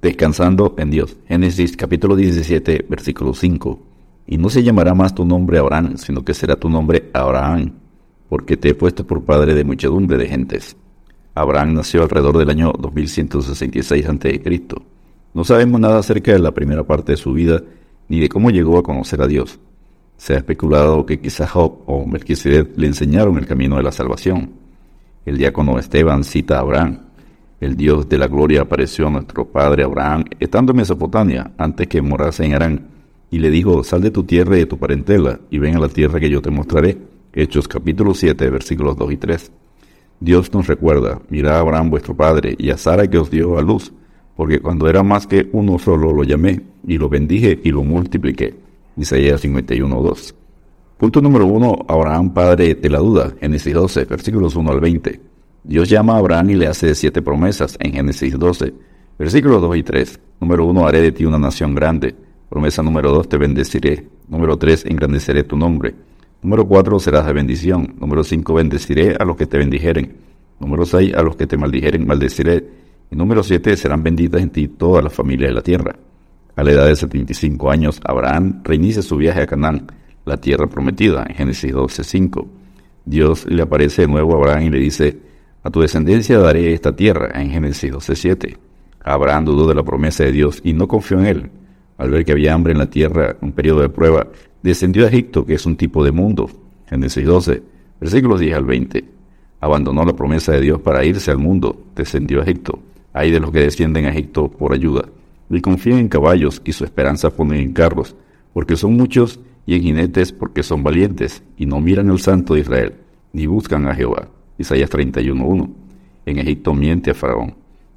Descansando en Dios. Génesis capítulo 17, versículo 5. Y no se llamará más tu nombre Abraham, sino que será tu nombre Abraham, porque te he puesto por padre de muchedumbre de gentes. Abraham nació alrededor del año 2166 a.C. No sabemos nada acerca de la primera parte de su vida, ni de cómo llegó a conocer a Dios. Se ha especulado que quizá Job o Melquisedec le enseñaron el camino de la salvación. El diácono Esteban cita a Abraham, el Dios de la gloria apareció a nuestro padre Abraham estando en Mesopotamia antes que morase en Arán, y le dijo, sal de tu tierra y de tu parentela, y ven a la tierra que yo te mostraré. Hechos capítulo 7, versículos 2 y 3. Dios nos recuerda, mirad a Abraham vuestro padre y a Sara que os dio a luz, porque cuando era más que uno solo lo llamé, y lo bendije y lo multipliqué. Isaías 51, 2. Punto número 1. Abraham, padre de la duda. Génesis 12, versículos 1 al 20. Dios llama a Abraham y le hace siete promesas en Génesis 12, versículos 2 y 3. Número 1, haré de ti una nación grande. Promesa número 2, te bendeciré. Número 3, engrandeceré tu nombre. Número 4, serás de bendición. Número 5, bendeciré a los que te bendijeren. Número 6, a los que te maldijeren, maldeciré. Y número 7, serán benditas en ti todas las familias de la tierra. A la edad de 75 años, Abraham reinicia su viaje a Canaán, la tierra prometida, en Génesis 12, 5. Dios le aparece de nuevo a Abraham y le dice, a tu descendencia daré esta tierra, en Génesis 12.7. Abraham dudó de la promesa de Dios y no confió en él. Al ver que había hambre en la tierra, un periodo de prueba, descendió a Egipto, que es un tipo de mundo. Génesis 12, versículos 10 al 20. Abandonó la promesa de Dios para irse al mundo, descendió a Egipto. Hay de los que descienden a Egipto por ayuda. Y confían en caballos y su esperanza ponen en carros, porque son muchos, y en jinetes porque son valientes, y no miran al Santo de Israel, ni buscan a Jehová. Isaías 31.1. En Egipto miente a Faraón.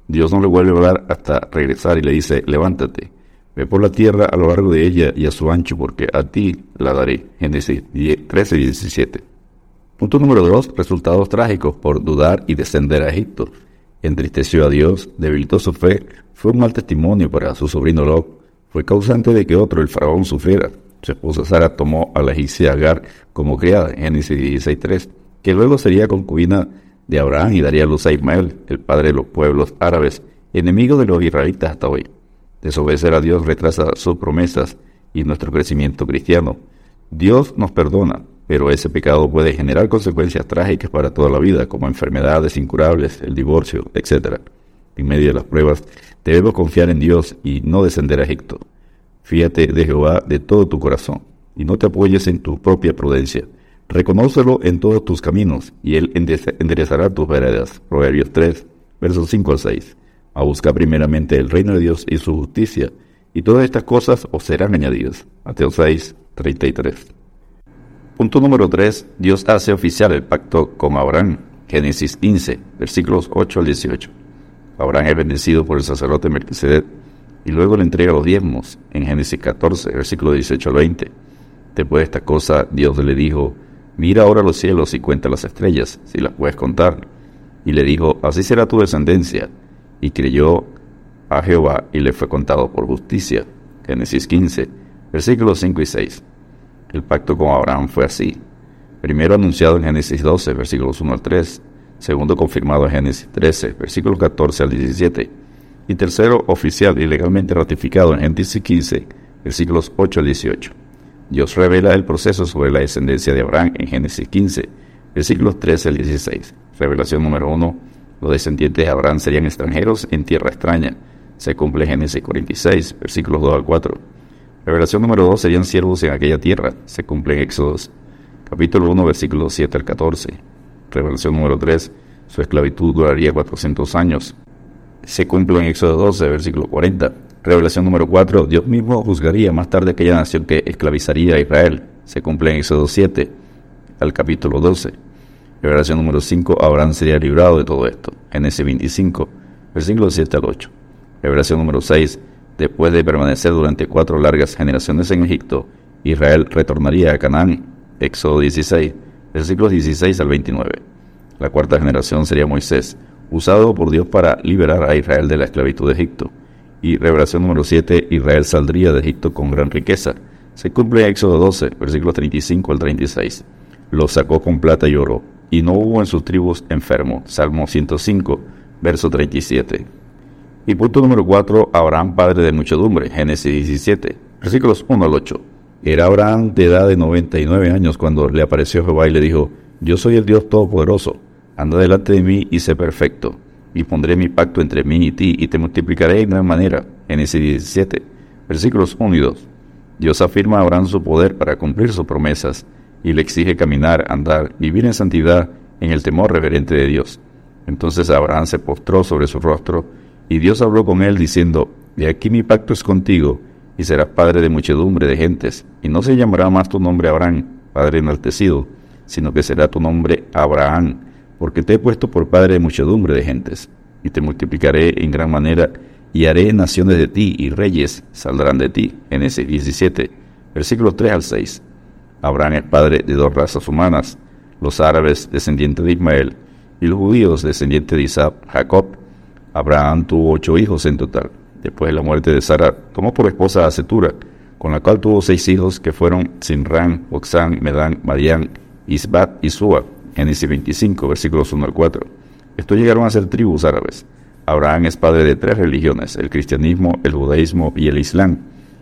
Dios no le vuelve a hablar hasta regresar y le dice, levántate, ve por la tierra a lo largo de ella y a su ancho, porque a ti la daré. Génesis 13 y 17. Punto número 2. Resultados trágicos por dudar y descender a Egipto. Entristeció a Dios, debilitó su fe, fue un mal testimonio para su sobrino Lot, fue causante de que otro, el faraón, sufriera. Su esposa Sara tomó a la egipcia Agar como criada, Génesis 16.3 que luego sería concubina de Abraham y daría luz a Ismael, el padre de los pueblos árabes, enemigo de los israelitas hasta hoy. Desobedecer a Dios retrasa sus promesas y nuestro crecimiento cristiano. Dios nos perdona, pero ese pecado puede generar consecuencias trágicas para toda la vida, como enfermedades incurables, el divorcio, etc. En medio de las pruebas, debemos confiar en Dios y no descender a Egipto. Fíate de Jehová de todo tu corazón y no te apoyes en tu propia prudencia Reconócelo en todos tus caminos, y Él enderezará tus veredas. Proverbios 3, versos 5 al 6. A buscar primeramente el reino de Dios y su justicia, y todas estas cosas os serán añadidas. Mateo 6, 33. Punto número 3. Dios hace oficial el pacto con Abraham. Génesis 15, versículos 8 al 18. Abraham es bendecido por el sacerdote Melquisedec y luego le entrega los diezmos en Génesis 14, versículos 18 al 20. Después de esta cosa, Dios le dijo, Mira ahora los cielos y cuenta las estrellas, si las puedes contar. Y le dijo, así será tu descendencia. Y creyó a Jehová y le fue contado por justicia. Génesis 15, versículos 5 y 6. El pacto con Abraham fue así. Primero anunciado en Génesis 12, versículos 1 al 3. Segundo confirmado en Génesis 13, versículos 14 al 17. Y tercero oficial y legalmente ratificado en Génesis 15, versículos 8 al 18. Dios revela el proceso sobre la descendencia de Abraham en Génesis 15, versículos 13 al 16. Revelación número 1. Los descendientes de Abraham serían extranjeros en tierra extraña. Se cumple Génesis 46, versículos 2 al 4. Revelación número 2. Serían siervos en aquella tierra. Se cumple en Éxodos, capítulo 1, versículos 7 al 14. Revelación número 3. Su esclavitud duraría 400 años. Se cumple en Éxodo 12, versículo 40. Revelación número 4. Dios mismo juzgaría más tarde aquella nación que esclavizaría a Israel. Se cumple en Éxodo 7, al capítulo 12. Revelación número 5. Abraham sería librado de todo esto. Génesis 25, versículos 7 al 8. Revelación número 6. Después de permanecer durante cuatro largas generaciones en Egipto, Israel retornaría a Canaán. Éxodo 16, versículos 16 al 29. La cuarta generación sería Moisés, usado por Dios para liberar a Israel de la esclavitud de Egipto y revelación número 7, Israel saldría de Egipto con gran riqueza. Se cumple Éxodo 12, versículos 35 al 36. Lo sacó con plata y oro, y no hubo en sus tribus enfermo. Salmo 105, verso 37. Y punto número 4, Abraham, padre de muchedumbre, Génesis 17, versículos 1 al 8. Era Abraham de edad de 99 años cuando le apareció Jehová y le dijo, Yo soy el Dios Todopoderoso, anda delante de mí y sé perfecto, y pondré mi pacto entre mí y ti, y te multiplicaré en gran manera. Génesis 17, versículos 1 y 2. Dios afirma a Abraham su poder para cumplir sus promesas, y le exige caminar, andar, vivir en santidad, en el temor reverente de Dios. Entonces Abraham se postró sobre su rostro, y Dios habló con él diciendo, De aquí mi pacto es contigo, y serás padre de muchedumbre de gentes, y no se llamará más tu nombre Abraham, padre enaltecido, sino que será tu nombre Abraham, porque te he puesto por padre de muchedumbre de gentes, y te multiplicaré en gran manera, y haré naciones de ti, y reyes saldrán de ti. En ese 17, versículos 3 al 6. Abraham es padre de dos razas humanas, los árabes descendientes de Ismael, y los judíos descendientes de Isaac, Jacob. Abraham tuvo ocho hijos en total. Después de la muerte de Sara, tomó por esposa a Setura, con la cual tuvo seis hijos que fueron Sinran, Oxán, Medán, Madián, Isbat y Sua. Génesis 25, versículos 1 al 4. Estos llegaron a ser tribus árabes. Abraham es padre de tres religiones, el cristianismo, el judaísmo y el islam.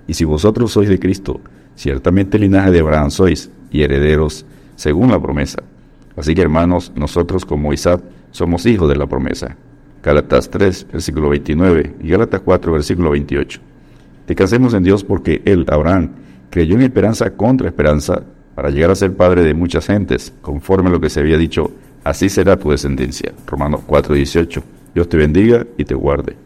Y si vosotros sois de Cristo, ciertamente el linaje de Abraham sois, y herederos según la promesa. Así que hermanos, nosotros como Isaac somos hijos de la promesa. Gálatas 3, versículo 29 y Gálatas 4, versículo 28. Descansemos en Dios porque él, Abraham, creyó en esperanza contra esperanza para llegar a ser padre de muchas gentes, conforme a lo que se había dicho, así será tu descendencia. Romanos 4, 18. Dios te bendiga y te guarde.